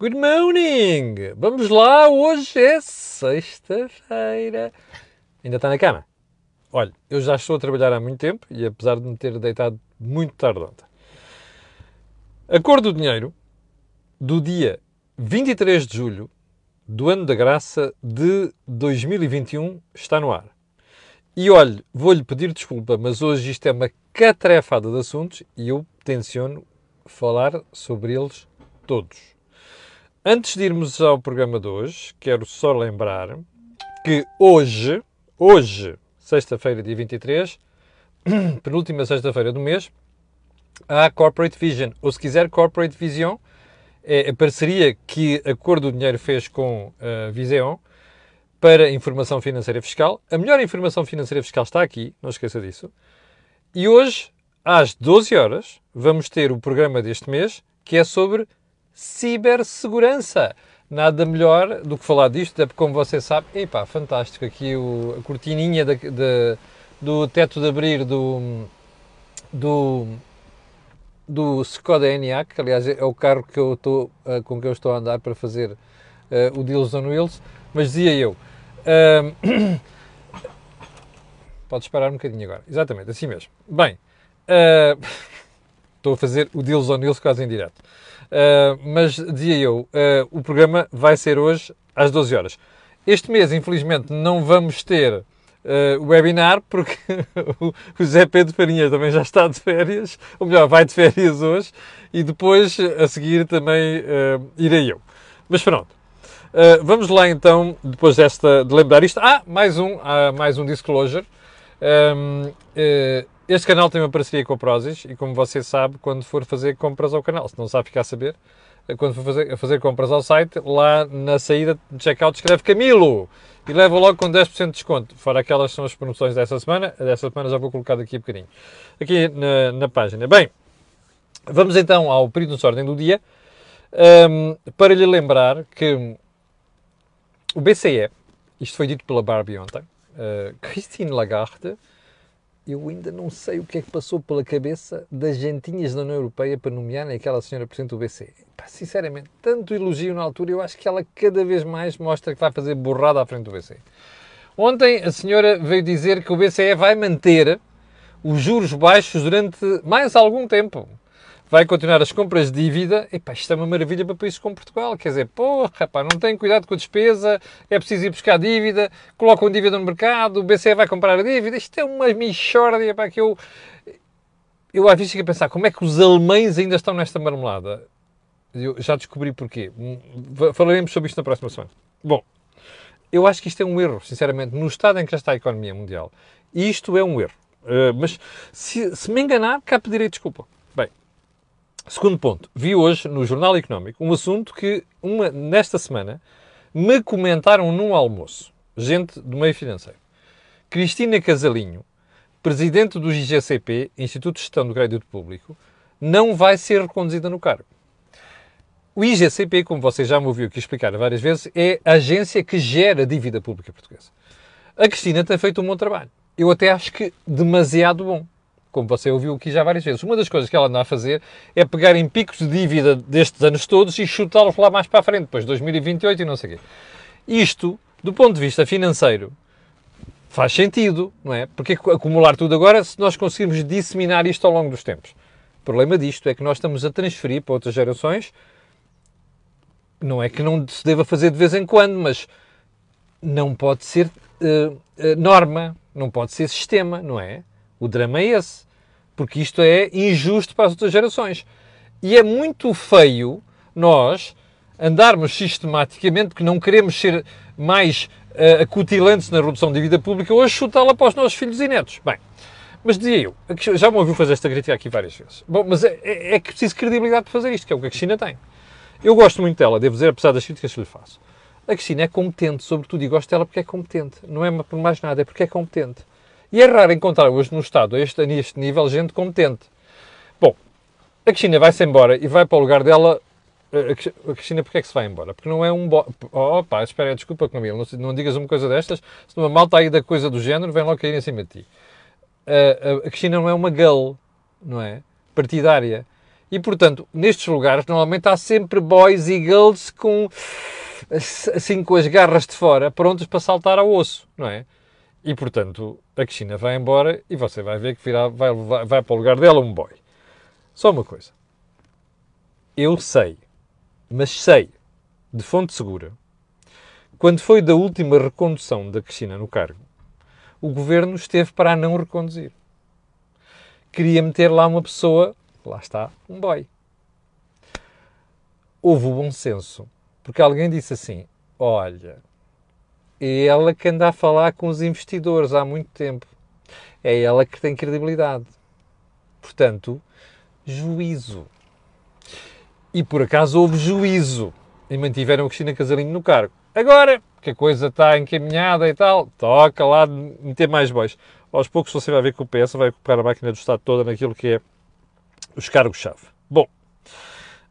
Good morning! Vamos lá, hoje é sexta-feira. Ainda está na cama? Olha, eu já estou a trabalhar há muito tempo e apesar de me ter deitado muito tarde ontem. A cor do dinheiro do dia 23 de julho do ano da graça de 2021 está no ar. E olhe, vou-lhe pedir desculpa, mas hoje isto é uma catrefada de assuntos e eu tenciono falar sobre eles todos. Antes de irmos ao programa de hoje, quero só lembrar que hoje, hoje, sexta-feira, dia 23, penúltima sexta-feira do mês, há Corporate Vision, ou se quiser Corporate Vision, é a parceria que a Cor do Dinheiro fez com a Viseon para informação financeira fiscal. A melhor informação financeira fiscal está aqui, não esqueça disso. E hoje, às 12 horas, vamos ter o programa deste mês, que é sobre cibersegurança. Nada melhor do que falar disto, até porque, como você sabe, epá, fantástico, aqui o, a cortininha do teto de abrir do, do, do Skoda Enyaq, que aliás é o carro que eu estou, uh, com que eu estou a andar para fazer uh, o Deals on Wheels, mas dizia eu, uh, podes parar um bocadinho agora, exatamente, assim mesmo. Bem, estou a fazer o Deals on Wheels quase em direto. Uh, mas dizia eu, uh, o programa vai ser hoje às 12 horas. Este mês, infelizmente, não vamos ter uh, webinar porque o Zé Pedro Farinha também já está de férias, ou melhor, vai de férias hoje e depois a seguir também irei eu. Mas pronto. vamos lá então, depois desta, de lembrar isto. Ah, mais um, mais um disclosure. Um, este canal tem uma parceria com a Prozis e, como você sabe, quando for fazer compras ao canal, se não sabe ficar a saber, quando for fazer, fazer compras ao site, lá na saída de checkout escreve Camilo e leva logo com 10% de desconto. Fora aquelas são as promoções dessa semana, dessa semana já vou colocar daqui a bocadinho, aqui na, na página. Bem, vamos então ao período de ordem do dia, um, para lhe lembrar que o BCE, isto foi dito pela Barbie ontem, uh, Christine Lagarde, eu ainda não sei o que é que passou pela cabeça das gentinhas da União Europeia para nomearem aquela senhora Presidente do BCE. Pá, sinceramente, tanto elogio na altura, eu acho que ela cada vez mais mostra que vai fazer borrada à frente do BCE. Ontem a senhora veio dizer que o BCE vai manter os juros baixos durante mais algum tempo vai continuar as compras de dívida, epá, isto é uma maravilha para países como Portugal. Quer dizer, porra, pá, não tem cuidado com a despesa, é preciso ir buscar dívida, colocam dívida no mercado, o BCE vai comprar a dívida. Isto é uma michórdia, pá, que eu... Eu às vezes fico a pensar, como é que os alemães ainda estão nesta marmelada? Eu já descobri porquê. Falaremos sobre isto na próxima semana. Bom, eu acho que isto é um erro, sinceramente, no estado em que já está a economia mundial. Isto é um erro. Uh, mas se, se me enganar, cá pedirei desculpa. Segundo ponto, vi hoje no Jornal Económico um assunto que, uma, nesta semana, me comentaram num almoço, gente do meio financeiro. Cristina Casalinho, presidente do IGCP, Instituto de Gestão do Crédito Público, não vai ser reconduzida no cargo. O IGCP, como você já me ouviu aqui explicar várias vezes, é a agência que gera a dívida pública portuguesa. A Cristina tem feito um bom trabalho. Eu até acho que demasiado bom como você ouviu aqui já várias vezes. Uma das coisas que ela anda a fazer é pegar em picos de dívida destes anos todos e chutá-los lá mais para a frente, depois 2028 e não sei o quê. Isto, do ponto de vista financeiro, faz sentido, não é? Porque acumular tudo agora se nós conseguirmos disseminar isto ao longo dos tempos? O problema disto é que nós estamos a transferir para outras gerações, não é que não se deva fazer de vez em quando, mas não pode ser uh, norma, não pode ser sistema, não é? O drama é esse. Porque isto é injusto para as outras gerações. E é muito feio nós andarmos sistematicamente, que não queremos ser mais uh, acutilantes na redução da vida pública, hoje chutá-la para os nossos filhos e netos. Bem, mas dizia eu, já me ouviu fazer esta crítica aqui várias vezes. Bom, mas é, é, é que preciso credibilidade para fazer isto, que é o que a Cristina tem. Eu gosto muito dela, devo dizer, apesar das críticas que lhe faço. A Cristina é competente, sobretudo, e gosto dela porque é competente. Não é por mais nada, é porque é competente. E é raro encontrar hoje no Estado, a este, a este nível, gente competente. Bom, a Cristina vai-se embora e vai para o lugar dela. A Cristina, porquê é que se vai embora? Porque não é um. Bo... Oh, pá, espera, desculpa, Camilo, não, não digas uma coisa destas, se uma malta aí da coisa do género, vem logo cair em cima de ti. A, Cristina não é uma girl, não é? Partidária. E, portanto, nestes lugares, normalmente há sempre boys e girls com, assim, com as garras de fora, prontos para saltar ao osso, não é? E, portanto, a Cristina vai embora e você vai ver que virá, vai, vai, vai para o lugar dela um boy. Só uma coisa. Eu sei, mas sei, de fonte segura, quando foi da última recondução da Cristina no cargo, o governo esteve para a não reconduzir. Queria meter lá uma pessoa, lá está, um boy. Houve o bom senso, porque alguém disse assim: olha, é ela que anda a falar com os investidores há muito tempo. É ela que tem credibilidade. Portanto, juízo. E por acaso houve juízo e mantiveram a Cristina Casalinho no cargo. Agora que a coisa está encaminhada e tal, toca lá meter mais bois. Aos poucos você vai ver que o PS vai ocupar a máquina do Estado toda naquilo que é os cargos-chave. Bom,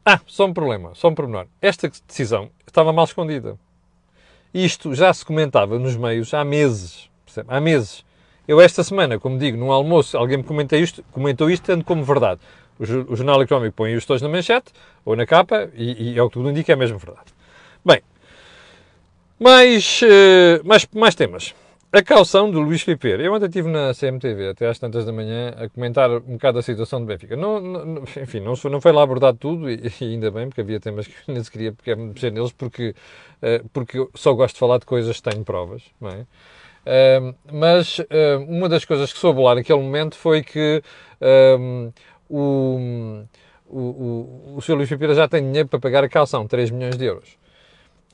ah, só um problema, só um pormenor. Esta decisão estava mal escondida. Isto já se comentava nos meios há meses. Percebe? Há meses. Eu esta semana, como digo, num almoço, alguém me comentou isto, comentou isto tendo como verdade. O, o Jornal Económico põe os dois na manchete ou na capa e, e é o que tudo indica, é mesmo verdade. Bem, mais, uh, mais, mais temas. A caução do Luís Filipe. Eu ontem estive na CMTV até às tantas da manhã a comentar um bocado a situação do Benfica. Não, não, enfim, não não foi lá abordado tudo e, e, ainda bem, porque havia temas que nem se queria mexer neles, porque, uh, porque eu só gosto de falar de coisas que tenho provas, não é? Uh, mas uh, uma das coisas que soube lá naquele momento foi que o, o, o, o Sr. Luís Filipe já tem dinheiro para pagar a calção, 3 milhões de euros.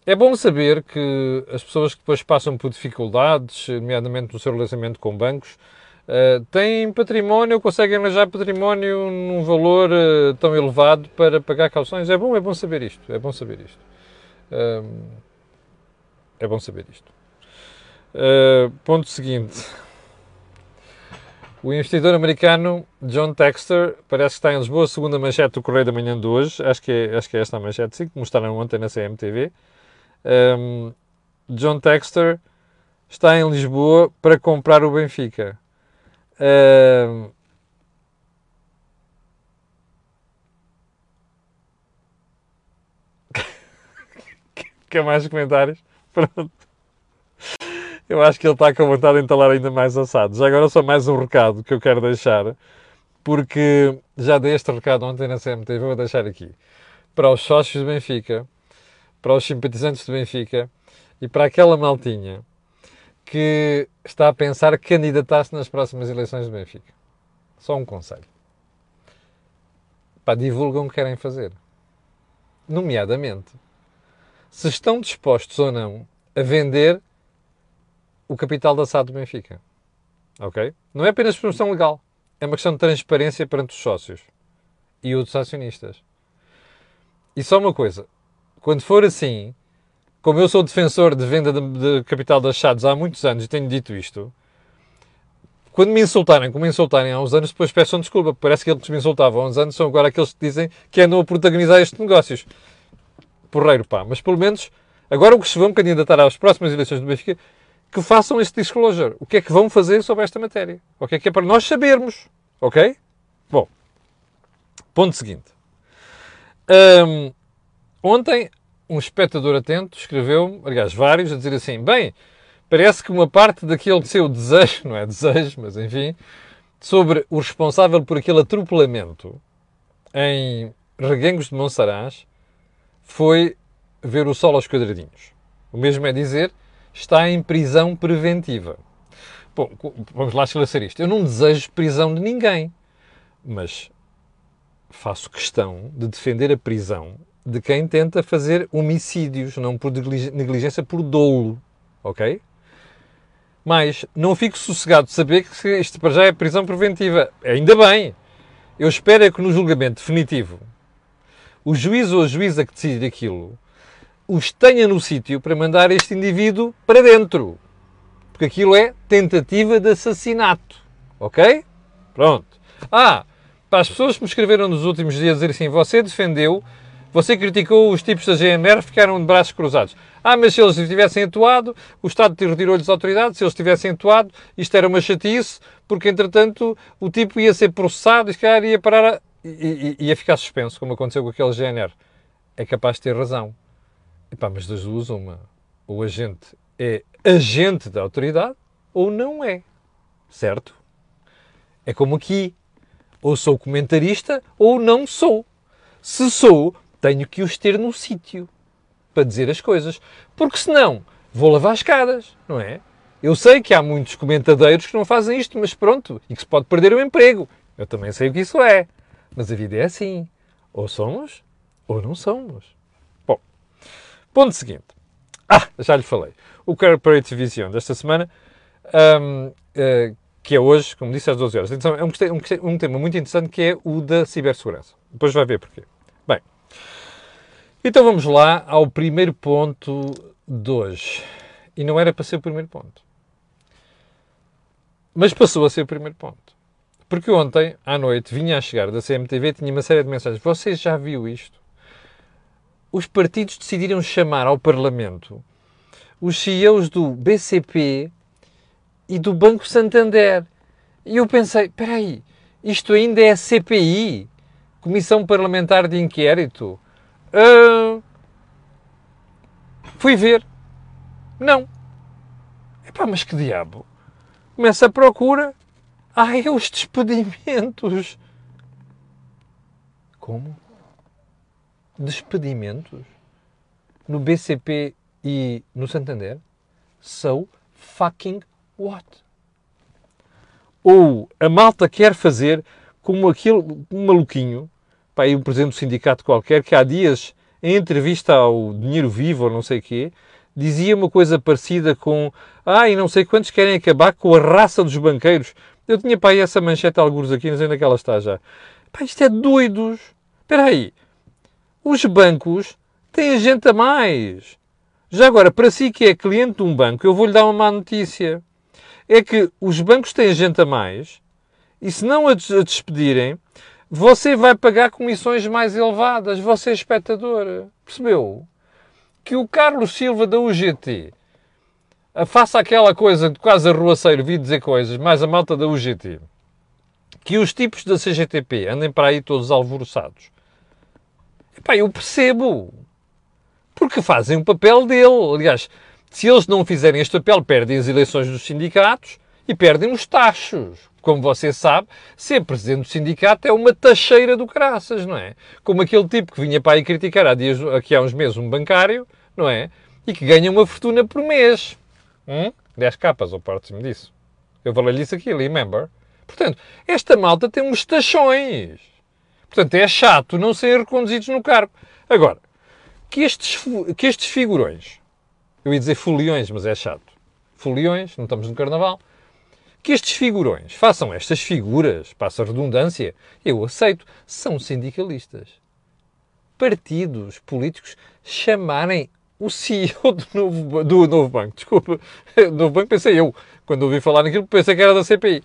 É bom saber que as pessoas que depois passam por dificuldades, nomeadamente no seu relacionamento com bancos, uh, têm património, conseguem arranjar património num valor uh, tão elevado para pagar calções. É bom, é bom saber isto. É bom saber isto. Uh, é bom saber isto. ponto seguinte. O investidor americano John Texter parece que está em Lisboa, segunda manchete do Correio da Manhã de hoje. Acho que é, acho que é esta a manchete, sim, que mostraram ontem na CMTV. Um, John Texter está em Lisboa para comprar o Benfica. Um, Quer mais comentários? Pronto. Eu acho que ele está com vontade de entalar ainda mais assados. Agora só mais um recado que eu quero deixar, porque já dei este recado ontem na CMTV, vou deixar aqui. Para os sócios do Benfica, para os simpatizantes do Benfica e para aquela maltinha que está a pensar candidatar-se nas próximas eleições do Benfica. Só um conselho. Pá, divulgam o que querem fazer. Nomeadamente, se estão dispostos ou não a vender o capital da SAD do Benfica. Ok? Não é apenas promoção legal. É uma questão de transparência perante os sócios e outros acionistas. E só uma coisa quando for assim, como eu sou defensor de venda de, de capital das chaves há muitos anos e tenho dito isto, quando me insultarem, como me insultarem há uns anos, depois peçam desculpa. Parece que eles me insultavam há uns anos são agora aqueles que dizem que andam a protagonizar estes negócios. Porreiro, pá. Mas pelo menos, agora o que se vão candidatar às próximas eleições do Benfica, que façam este disclosure. O que é que vão fazer sobre esta matéria? O que é que é para nós sabermos? Ok? Bom, ponto seguinte. Um, Ontem, um espectador atento escreveu, aliás, vários, a dizer assim: bem, parece que uma parte daquele seu desejo, não é desejo, mas enfim, sobre o responsável por aquele atropelamento em Reguengos de Monsaraz foi ver o sol aos quadradinhos. O mesmo é dizer, está em prisão preventiva. Bom, vamos lá esclarecer isto. Eu não desejo prisão de ninguém, mas faço questão de defender a prisão de quem tenta fazer homicídios, não por negligência, por dolo, ok? Mas não fico sossegado de saber que isto para já é prisão preventiva. Ainda bem. Eu espero é que no julgamento definitivo o juiz ou a juíza que decide aquilo os tenha no sítio para mandar este indivíduo para dentro. Porque aquilo é tentativa de assassinato. Ok? Pronto. Ah, para as pessoas que me escreveram nos últimos dias dizer assim, você defendeu você criticou os tipos da GNR ficaram de braços cruzados. Ah, mas se eles tivessem atuado, o Estado retirou-lhes autoridade, se eles tivessem atuado, isto era uma chatice, porque entretanto o tipo ia ser processado e ia parar. A... ia ficar suspenso, como aconteceu com aquele GNR. É capaz de ter razão. Epá, mas das duas, uma. O agente é agente da autoridade ou não é. Certo? É como aqui. Ou sou comentarista ou não sou. Se sou, tenho que os ter no sítio para dizer as coisas. Porque senão vou lavar escadas, não é? Eu sei que há muitos comentadeiros que não fazem isto, mas pronto, e que se pode perder o emprego. Eu também sei o que isso é. Mas a vida é assim. Ou somos, ou não somos. Bom, ponto seguinte. Ah, já lhe falei. O Corporate Vision desta semana, um, uh, eh, que é hoje, como disse, às 12 horas. Então, é um, um, um tema muito interessante que é o da cibersegurança. Depois vai ver porquê. Então vamos lá ao primeiro ponto de hoje. E não era para ser o primeiro ponto. Mas passou a ser o primeiro ponto. Porque ontem, à noite, vinha a chegar da CMTV tinha uma série de mensagens. Vocês já viu isto? Os partidos decidiram chamar ao Parlamento os CEOs do BCP e do Banco Santander. E eu pensei, espera aí, isto ainda é CPI? Comissão Parlamentar de Inquérito? Uh, fui ver. Não. Epá, mas que diabo? Começa a procura. Ah, é os despedimentos. Como? Despedimentos? No BCP e no Santander? So fucking what? Ou a malta quer fazer como aquele maluquinho, pá, aí um presidente do sindicato qualquer, que há dias, em entrevista ao Dinheiro Vivo ou não sei o quê, dizia uma coisa parecida com ah, e não sei quantos querem acabar com a raça dos banqueiros. Eu tinha para aí essa manchete alguns aqui, não sei onde é que ela está já. Pá, isto é doidos. Espera aí. Os bancos têm gente a mais. Já agora, para si que é cliente de um banco, eu vou-lhe dar uma má notícia. É que os bancos têm gente a mais e se não a despedirem, você vai pagar comissões mais elevadas, você é espectador. Percebeu? que o Carlos Silva da UGT faça aquela coisa de quase arruaceiro, vi dizer coisas, mais a malta da UGT, que os tipos da CGTP andem para aí todos alvoroçados. Epá, eu percebo. Porque fazem o papel dele. Aliás, se eles não fizerem este papel, perdem as eleições dos sindicatos e perdem os tachos como você sabe, ser presidente do sindicato é uma tacheira do caraças, não é? Como aquele tipo que vinha para aí criticar há dias, aqui há uns meses um bancário, não é? E que ganha uma fortuna por mês. Hum? 10 capas, ou parte-me disso. Eu falei-lhe isso aqui, remember? Portanto, esta malta tem uns tachões. Portanto, é chato não serem reconduzidos no cargo. Agora, que estes, que estes figurões, eu ia dizer foliões, mas é chato. Foliões, não estamos no carnaval, que estes figurões façam estas figuras, passa a redundância, eu aceito, são sindicalistas. Partidos políticos chamarem o CEO do novo, do novo banco, desculpa, do novo banco pensei eu, quando ouvi falar naquilo pensei que era da CPI,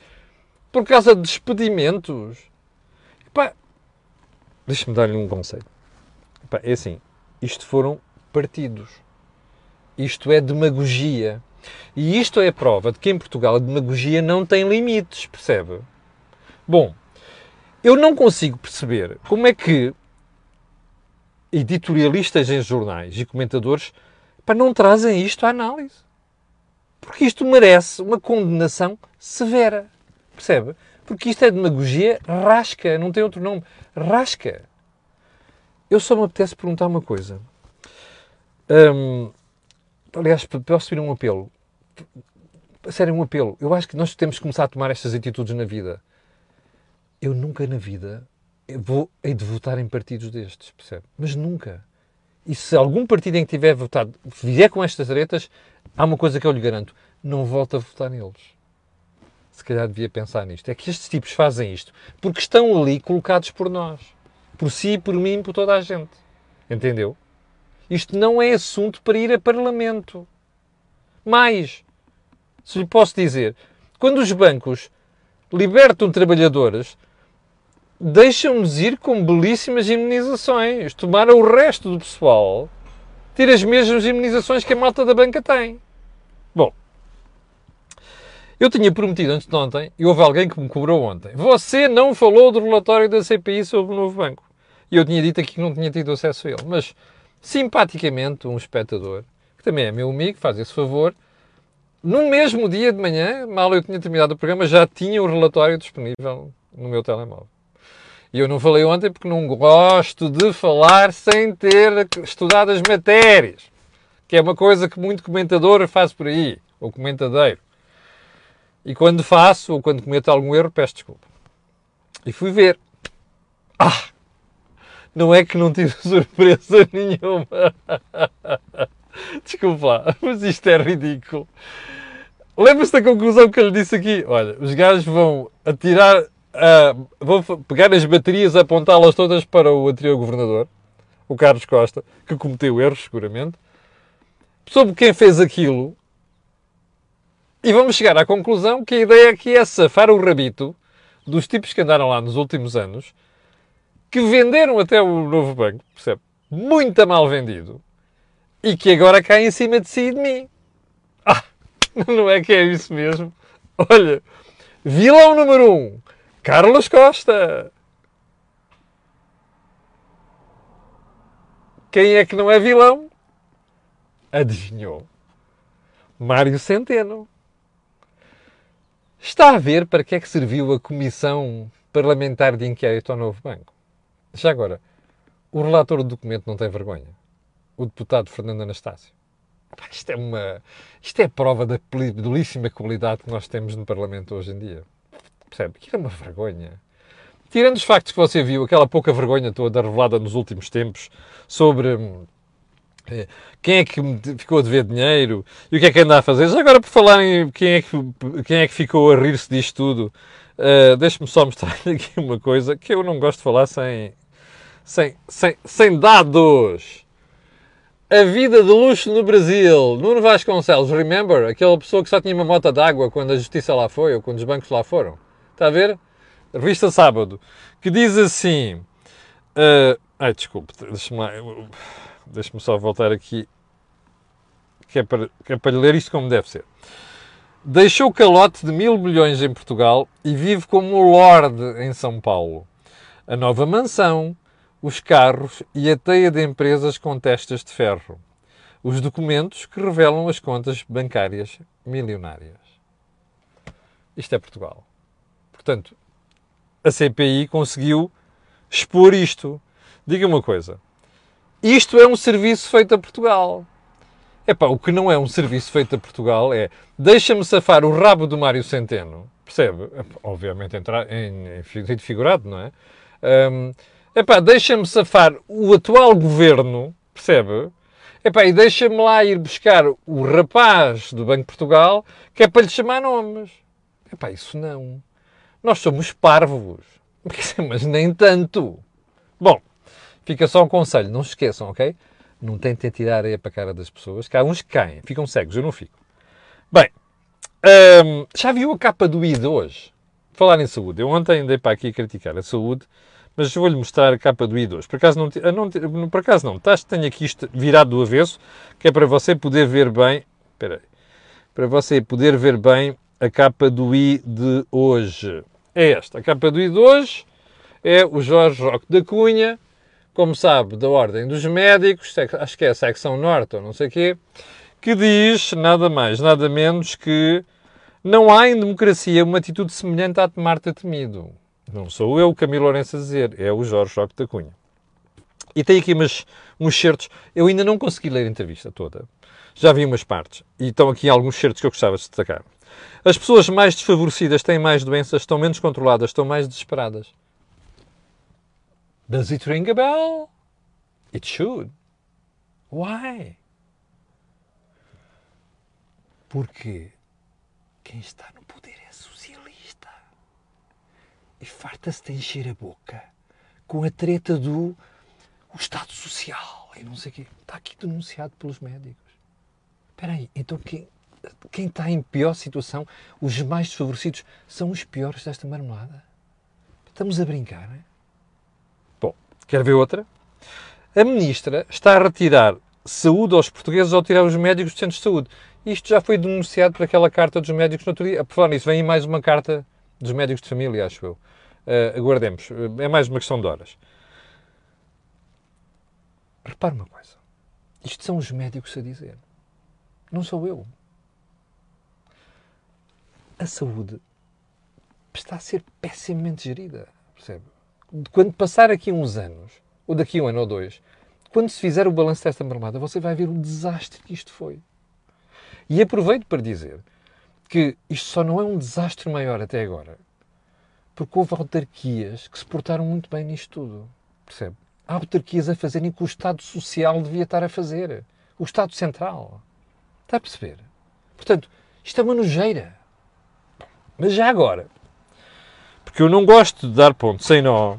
por causa de despedimentos. deixa-me dar-lhe um conselho. Epá, é assim, isto foram partidos. Isto é demagogia. E isto é prova de que em Portugal a demagogia não tem limites, percebe? Bom, eu não consigo perceber como é que editorialistas em jornais e comentadores para não trazem isto à análise. Porque isto merece uma condenação severa. Percebe? Porque isto é demagogia rasca, não tem outro nome. Rasca. Eu só me apetece perguntar uma coisa. Hum, aliás, posso pedir um apelo. Sério, um apelo. Eu acho que nós temos que começar a tomar estas atitudes na vida. Eu nunca na vida vou hei de votar em partidos destes, percebe? Mas nunca. E se algum partido em que tiver votado vier com estas aretas, há uma coisa que eu lhe garanto: não volta a votar neles. Se calhar devia pensar nisto. É que estes tipos fazem isto porque estão ali colocados por nós. Por si, por mim, por toda a gente. Entendeu? Isto não é assunto para ir a Parlamento. Mais, se lhe posso dizer, quando os bancos libertam trabalhadores, deixam-nos ir com belíssimas imunizações. Tomaram o resto do pessoal ter as mesmas imunizações que a malta da banca tem. Bom, Eu tinha prometido antes de ontem, e houve alguém que me cobrou ontem. Você não falou do relatório da CPI sobre o novo banco. E eu tinha dito aqui que não tinha tido acesso a ele. Mas, simpaticamente, um espectador, que também é meu amigo, faz esse favor, no mesmo dia de manhã, mal eu tinha terminado o programa, já tinha o relatório disponível no meu telemóvel. E eu não falei ontem porque não gosto de falar sem ter estudado as matérias, que é uma coisa que muito comentador faz por aí, ou comentadeiro. E quando faço, ou quando cometo algum erro, peço desculpa. E fui ver. Ah! Não é que não tive surpresa nenhuma. Desculpa, mas isto é ridículo. Lembra-se da conclusão que eu lhe disse aqui? Olha, os gajos vão atirar, uh, vão pegar as baterias, apontá-las todas para o anterior governador, o Carlos Costa, que cometeu erros, seguramente. Sobre quem fez aquilo, e vamos chegar à conclusão que a ideia aqui é safar o rabito dos tipos que andaram lá nos últimos anos, que venderam até o novo banco, percebe? Muito mal vendido, e que agora cai em cima de si e de mim. Ah, não é que é isso mesmo? Olha, vilão número um, Carlos Costa. Quem é que não é vilão? Adivinhou? Mário Centeno. Está a ver para que é que serviu a Comissão Parlamentar de Inquérito ao Novo Banco? Já agora, o relator do documento não tem vergonha? O deputado Fernando Anastácio? Isto é uma. Isto é prova da belíssima qualidade que nós temos no Parlamento hoje em dia. Percebe? Que é uma vergonha. Tirando os factos que você viu, aquela pouca vergonha toda revelada nos últimos tempos sobre hum, é, quem é que ficou a dever dinheiro e o que é que anda a fazer. Já agora, por falar em quem é que, quem é que ficou a rir-se disto tudo, uh, deixe-me só mostrar aqui uma coisa que eu não gosto de falar sem, sem, sem, sem dados. A vida de luxo no Brasil. Nuno Vasconcelos, remember? Aquela pessoa que só tinha uma moto d'água quando a justiça lá foi ou quando os bancos lá foram. Está a ver? Revista Sábado. Que diz assim... Uh, ai, desculpe, deixa-me lá... Deixa-me só voltar aqui, que é, para, que é para ler isto como deve ser. Deixou calote de mil milhões em Portugal e vive como Lorde em São Paulo. A nova mansão, os carros e a teia de empresas com testas de ferro. Os documentos que revelam as contas bancárias milionárias. Isto é Portugal. Portanto, a CPI conseguiu expor isto. Diga uma coisa. Isto é um serviço feito a Portugal. Epá, o que não é um serviço feito a Portugal é deixa-me safar o rabo do Mário Centeno, percebe? Obviamente entrar em, em figurado, não é? Um, epá, deixa-me safar o atual governo, percebe? Epá, e deixa-me lá ir buscar o rapaz do Banco de Portugal que é para lhe chamar nomes. Epá, isso não. Nós somos parvos. Mas nem tanto. Bom, Fica só um conselho, não se esqueçam, ok? Não tentem tirar areia para a cara das pessoas, que há uns que caem, ficam cegos, eu não fico. Bem, hum, já viu a capa do ID hoje? Falar em saúde. Eu ontem andei para aqui a criticar a saúde, mas vou-lhe mostrar a capa do ID hoje. Por acaso não, não, por acaso não, tá, tenho aqui isto virado do avesso, que é para você poder ver bem, espera para você poder ver bem a capa do I de hoje. É esta, a capa do I de hoje é o Jorge Roque da Cunha, como sabe, da Ordem dos Médicos, acho que é a secção norte ou não sei o quê, que diz nada mais, nada menos que não há em democracia uma atitude semelhante à de Marta Temido. Não sou eu, Camilo Lourenço, a dizer, é o Jorge Roque da Cunha. E tem aqui umas, uns certos. Eu ainda não consegui ler a entrevista toda. Já vi umas partes. E estão aqui alguns certos que eu gostava de destacar. As pessoas mais desfavorecidas têm mais doenças, estão menos controladas, estão mais desesperadas. Does it ring a bell? It should. Why? Porque quem está no poder é socialista. E farta-se de encher a boca com a treta do o Estado Social e não sei o quê. Está aqui denunciado pelos médicos. Espera aí, então quem, quem está em pior situação, os mais desfavorecidos, são os piores desta marmelada? Estamos a brincar, não é? Quer ver outra? A ministra está a retirar saúde aos portugueses ao tirar os médicos dos centros de saúde. Isto já foi denunciado por aquela carta dos médicos no outro dia. Por falar nisso, vem aí mais uma carta dos médicos de família, acho eu. Uh, aguardemos. É mais uma questão de horas. Repare uma coisa. Isto são os médicos a dizer. Não sou eu. A saúde está a ser pessimamente gerida. Percebe? Quando passar aqui uns anos, ou daqui um ano ou dois, quando se fizer o balanço desta marmada, você vai ver o desastre que isto foi. E aproveito para dizer que isto só não é um desastre maior até agora, porque houve autarquias que se portaram muito bem nisto tudo. Percebe? Há autarquias a fazerem que o Estado Social devia estar a fazer. O Estado Central. Está a perceber? Portanto, isto é uma nojeira. Mas já agora, porque eu não gosto de dar ponto sem nó,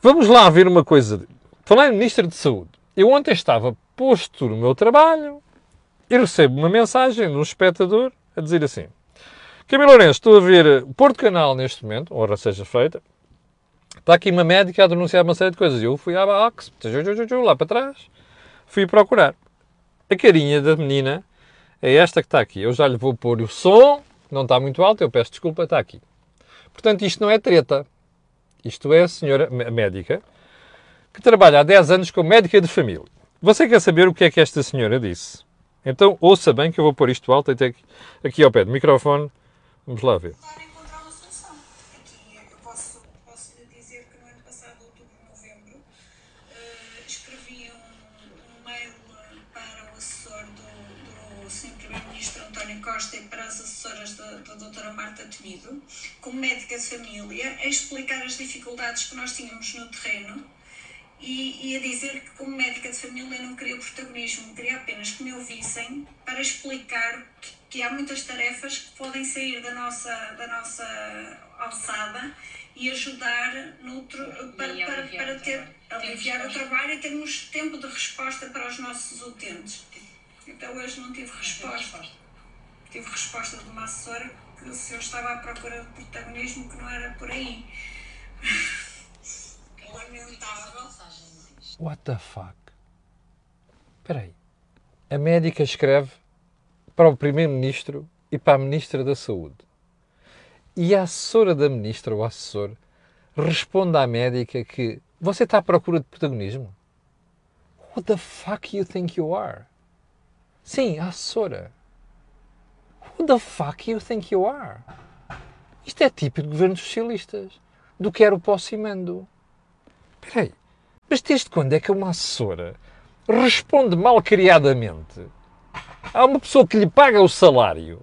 vamos lá ver uma coisa. Falar em Ministro de Saúde. Eu ontem estava posto no meu trabalho e recebo uma mensagem de um espectador a dizer assim: Camilo Lourenço, estou a ver Porto Canal neste momento, hora seja feita. Está aqui uma médica a denunciar uma série de coisas. Eu fui à box, lá para trás, fui procurar. A carinha da menina é esta que está aqui. Eu já lhe vou pôr o som, não está muito alto, eu peço desculpa, está aqui. Portanto, isto não é treta. Isto é a senhora médica que trabalha há 10 anos como médica de família. Você quer saber o que é que esta senhora disse? Então ouça bem que eu vou pôr isto alto até aqui, aqui ao pé do microfone. Vamos lá ver. Costa e para as assessoras da, Marta Temido, como médica de família, a explicar as dificuldades que nós tínhamos no terreno e, e, a dizer que, como médica de família, não queria protagonismo, queria apenas que me ouvissem para explicar que, que, há muitas tarefas que podem sair da nossa, da nossa alçada e ajudar noutro, para, e para, para ter, aliviar o trabalho e termos tempo de resposta para os nossos utentes. Então, hoje não tive resposta. Tive resposta de uma assessora que o senhor estava à procura de protagonismo que não era por aí. What the fuck? Espera aí. A médica escreve para o Primeiro-Ministro e para a Ministra da Saúde. E a assessora da Ministra, ou assessor, responde à médica que você está à procura de protagonismo? What the fuck you think you are? Sim, a assessora. Who the fuck you think you are? Isto é típico de governos socialistas. Do que era o e mando. Espera aí. Mas desde quando é que uma assessora responde mal criadamente a uma pessoa que lhe paga o salário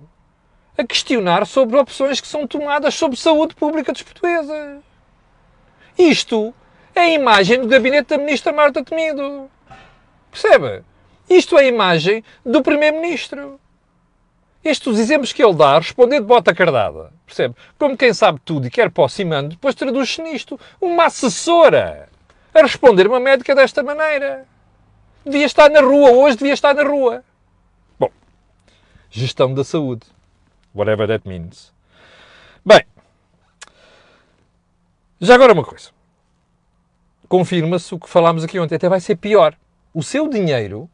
a questionar sobre opções que são tomadas sobre saúde pública dos portugueses? Isto é a imagem do gabinete da ministra Marta Temido. Percebe? Isto é a imagem do primeiro-ministro. Estes os exemplos que ele dá, responder de bota cardada. Percebe? Como quem sabe tudo e quer para o cimando, depois traduz-se nisto. Uma assessora a responder uma médica desta maneira. Devia estar na rua hoje, devia estar na rua. Bom, gestão da saúde. Whatever that means. Bem, já agora uma coisa. Confirma-se o que falámos aqui ontem, até vai ser pior. O seu dinheiro,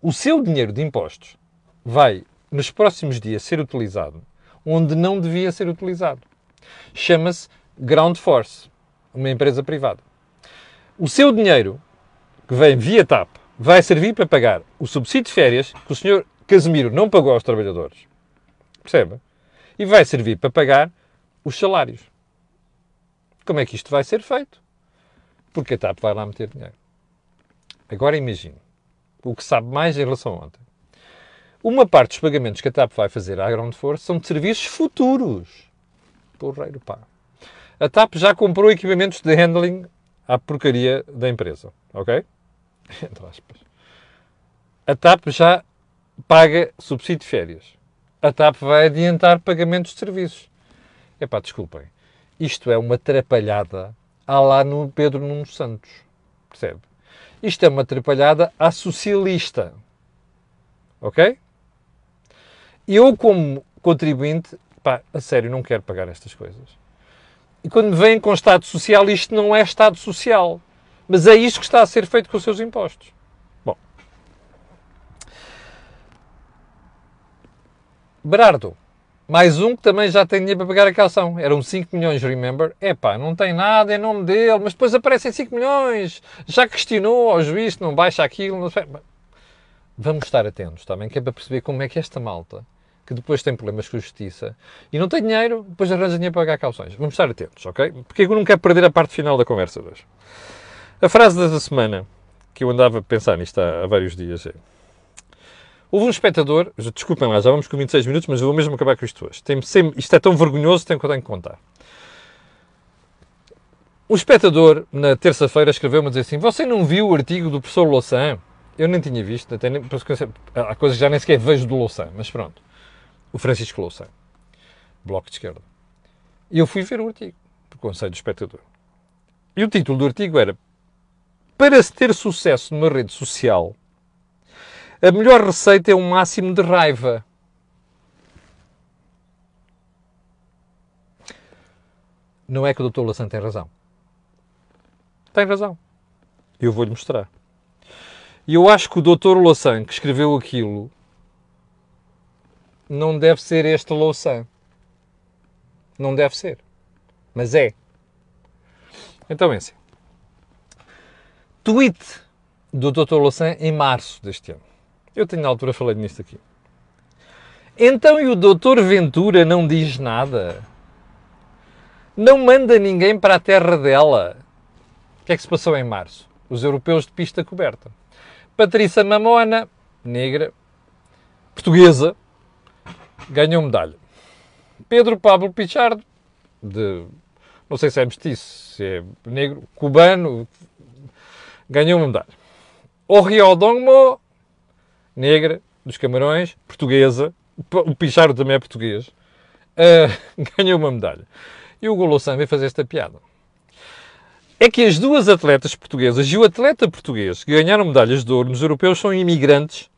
o seu dinheiro de impostos, vai nos próximos dias ser utilizado onde não devia ser utilizado. Chama-se Ground Force, uma empresa privada. O seu dinheiro, que vem via TAP, vai servir para pagar o subsídio de férias que o senhor Casemiro não pagou aos trabalhadores. Percebe? E vai servir para pagar os salários. Como é que isto vai ser feito? Porque a TAP vai lá meter dinheiro. Agora imagine o que sabe mais em relação a ontem. Uma parte dos pagamentos que a TAP vai fazer à Ground Force são de serviços futuros. Porreiro pá. A TAP já comprou equipamentos de handling à porcaria da empresa. Ok? Entre aspas. A TAP já paga subsídio de férias. A TAP vai adiantar pagamentos de serviços. Epá, desculpem. Isto é uma atrapalhada há lá no Pedro Nuno Santos. Percebe? Isto é uma atrapalhada à socialista. Ok? eu, como contribuinte, pá, a sério, não quero pagar estas coisas. E quando me vêm com Estado Social, isto não é Estado Social. Mas é isto que está a ser feito com os seus impostos. Bom. Berardo. Mais um que também já tem dinheiro para pagar a calção. Eram 5 milhões, remember? É pá, não tem nada em nome dele, mas depois aparecem 5 milhões. Já questionou ao juiz, não baixa aquilo. Não... Vamos estar atentos também, que é para perceber como é que esta malta que depois tem problemas com a justiça e não tem dinheiro, depois arranja dinheiro para pagar calções. Vamos estar atentos, ok? Porque eu não quero perder a parte final da conversa hoje. A frase da semana, que eu andava a pensar nisto há, vários dias, é Houve um espectador, desculpem lá, já vamos com 26 minutos, mas eu vou mesmo acabar com isto hoje. Tem sempre, isto é tão vergonhoso, tenho que eu tenho que contar. Um espectador, na terça-feira, escreveu-me a dizer assim: Você não viu o artigo do professor Louçã? Eu nem tinha visto, até nem, há coisas que já nem sequer vejo do Louçã, mas pronto. O Francisco Louçã, Bloco de Esquerda. E eu fui ver o artigo, por conselho do espectador. E o título do artigo era: Para se ter sucesso numa rede social, a melhor receita é um máximo de raiva. Não é que o Dr. Lassant tem razão. Tem razão. Eu vou-lhe mostrar. E eu acho que o Dr. Louçã, que escreveu aquilo, não deve ser este Louçã. Não deve ser. Mas é. Então é assim. Tweet do Dr. Louçã em março deste ano. Eu tenho na altura falei nisto aqui. Então e o doutor Ventura não diz nada? Não manda ninguém para a terra dela? O que é que se passou em março? Os europeus de pista coberta. Patrícia Mamona, negra, portuguesa, ganhou medalha. Pedro Pablo Pichardo, de, não sei se é mestiço, se é negro, cubano, ganhou uma medalha. Oriol Dongmo, negra, dos Camarões, portuguesa, o Pichardo também é português, uh, ganhou uma medalha. E o Golossan veio fazer esta piada. É que as duas atletas portuguesas e o atleta português que ganharam medalhas de ouro nos europeus são imigrantes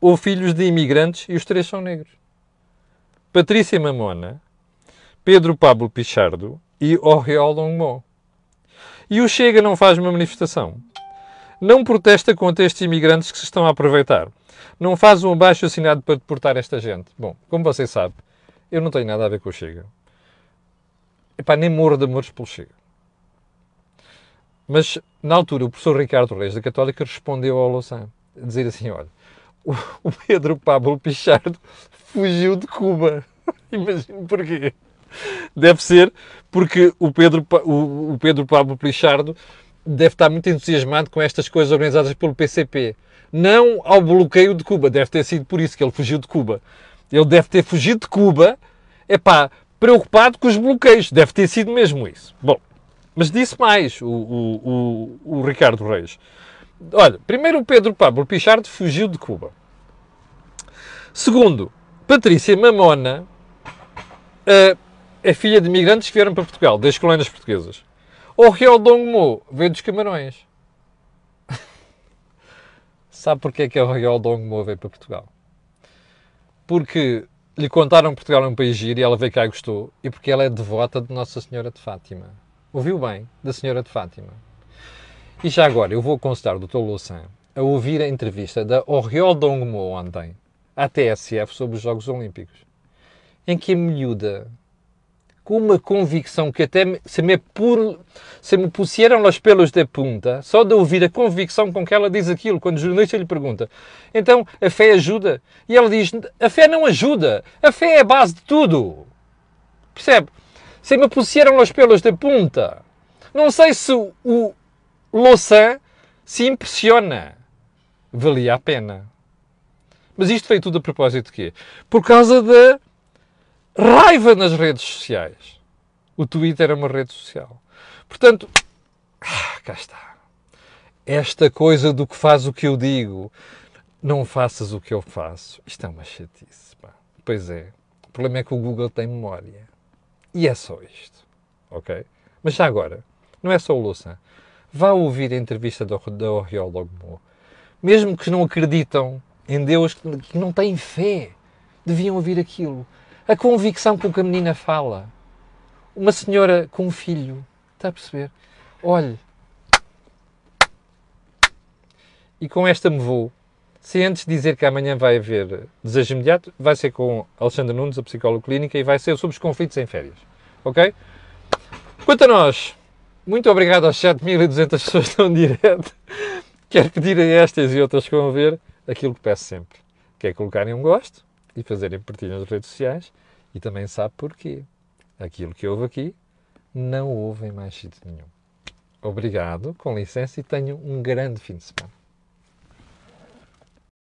ou filhos de imigrantes e os três são negros. Patrícia Mamona, Pedro Pablo Pichardo e Oriol Longmo. E o Chega não faz uma manifestação. Não protesta contra estes imigrantes que se estão a aproveitar não faz um abaixo assinado para deportar esta gente. Bom, como você sabe, eu não tenho nada a ver com o Chega. Epá, nem morro de amores pelo Chega. Mas, na altura, o professor Ricardo Reis, da Católica, respondeu ao Louçã, a dizer assim, olha, o Pedro Pablo Pichardo fugiu de Cuba. Imagino porquê. Deve ser porque o Pedro, o, Pedro Pablo Pichardo deve estar muito entusiasmado com estas coisas organizadas pelo PCP não ao bloqueio de Cuba. Deve ter sido por isso que ele fugiu de Cuba. Ele deve ter fugido de Cuba, é pá, preocupado com os bloqueios. Deve ter sido mesmo isso. Bom, mas disse mais o, o, o, o Ricardo Reis. Olha, primeiro o Pedro Pablo Pichardo fugiu de Cuba. Segundo, Patrícia Mamona uh, é filha de imigrantes que vieram para Portugal, das colónias portuguesas. O Rio Dongmo veio dos Camarões. Sabe porquê é que a Royal Dongmo veio para Portugal? Porque lhe contaram que Portugal é um país giro e ela veio cá e gostou. E porque ela é devota de Nossa Senhora de Fátima. Ouviu bem? Da Senhora de Fátima. E já agora, eu vou aconselhar o Dr. Louçã a ouvir a entrevista da Oriol Dongmo ontem, à TSF, sobre os Jogos Olímpicos, em que a miúda com uma convicção que até se me, pur, se me pusieram os pelos de punta, só de ouvir a convicção com que ela diz aquilo, quando o jornalista lhe pergunta, então a fé ajuda? E ela diz, a fé não ajuda, a fé é a base de tudo. Percebe? Se me pusieram os pelos de punta. Não sei se o Louçã se impressiona. Valia a pena. Mas isto veio tudo a propósito de quê? Por causa da raiva nas redes sociais. O Twitter é uma rede social. Portanto, ah, cá está. Esta coisa do que faz o que eu digo, não faças o que eu faço. Isto é uma chatice. Pá. Pois é. O problema é que o Google tem memória. E é só isto. Ok? Mas já agora, não é só o Louçã. Vá ouvir a entrevista da Oriol Logmo. Mesmo que não acreditam em Deus, que não têm fé, deviam ouvir aquilo a convicção com que a menina fala. Uma senhora com um filho, está a perceber? Olhe. E com esta me vou, Se antes dizer que amanhã vai haver desejo imediato, vai ser com Alexandre Nunes, a psicóloga clínica, e vai ser sobre os conflitos em férias. Ok? Quanto a nós, muito obrigado aos 7.200 pessoas que estão direto. Quero pedir a estas e outras que vão ver aquilo que peço sempre, que é colocarem um gosto e fazerem partilha nas redes sociais e também sabe porquê. Aquilo que houve aqui não houve em mais sítio nenhum. Obrigado, com licença, e tenham um grande fim de semana.